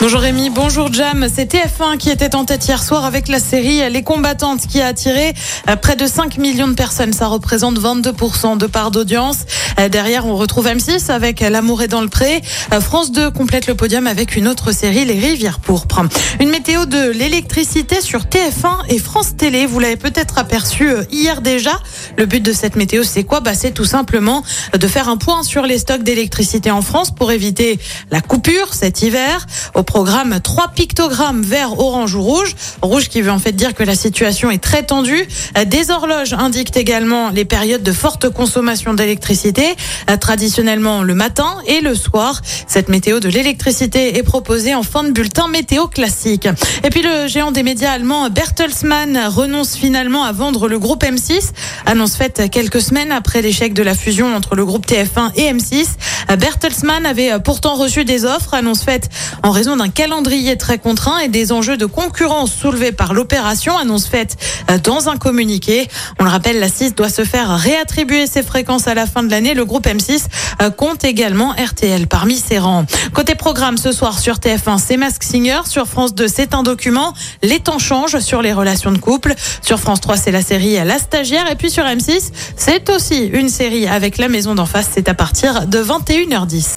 Bonjour Rémi, bonjour Jam. C'est TF1 qui était en tête hier soir avec la série Les combattantes qui a attiré euh, près de 5 millions de personnes. Ça représente 22% de part d'audience. Euh, Derrière, on retrouve M6 avec L'amour est dans le pré. Euh, France 2 complète le podium avec une autre série, Les rivières pourpres. Une météo de l'électricité sur TF1 et France Télé. Vous l'avez peut-être aperçu hier déjà. Le but de cette météo, c'est quoi? Bah, C'est tout simplement de faire un point sur les stocks d'électricité en France pour éviter la coupure cet hiver. Programme, trois pictogrammes vert, orange ou rouge. Rouge qui veut en fait dire que la situation est très tendue. Des horloges indiquent également les périodes de forte consommation d'électricité, traditionnellement le matin et le soir. Cette météo de l'électricité est proposée en fin de bulletin météo classique. Et puis le géant des médias allemand Bertelsmann renonce finalement à vendre le groupe M6. Annonce faite quelques semaines après l'échec de la fusion entre le groupe TF1 et M6. Bertelsmann avait pourtant reçu des offres, annonce faite en d'un calendrier très contraint et des enjeux de concurrence soulevés par l'opération, annonce faite dans un communiqué. On le rappelle, la 6 doit se faire réattribuer ses fréquences à la fin de l'année. Le groupe M6 compte également RTL parmi ses rangs. Côté programme, ce soir sur TF1, c'est Mask Singer. Sur France 2, c'est un document. Les temps changent sur les relations de couple. Sur France 3, c'est la série La Stagiaire. Et puis sur M6, c'est aussi une série avec La Maison d'en face. C'est à partir de 21h10.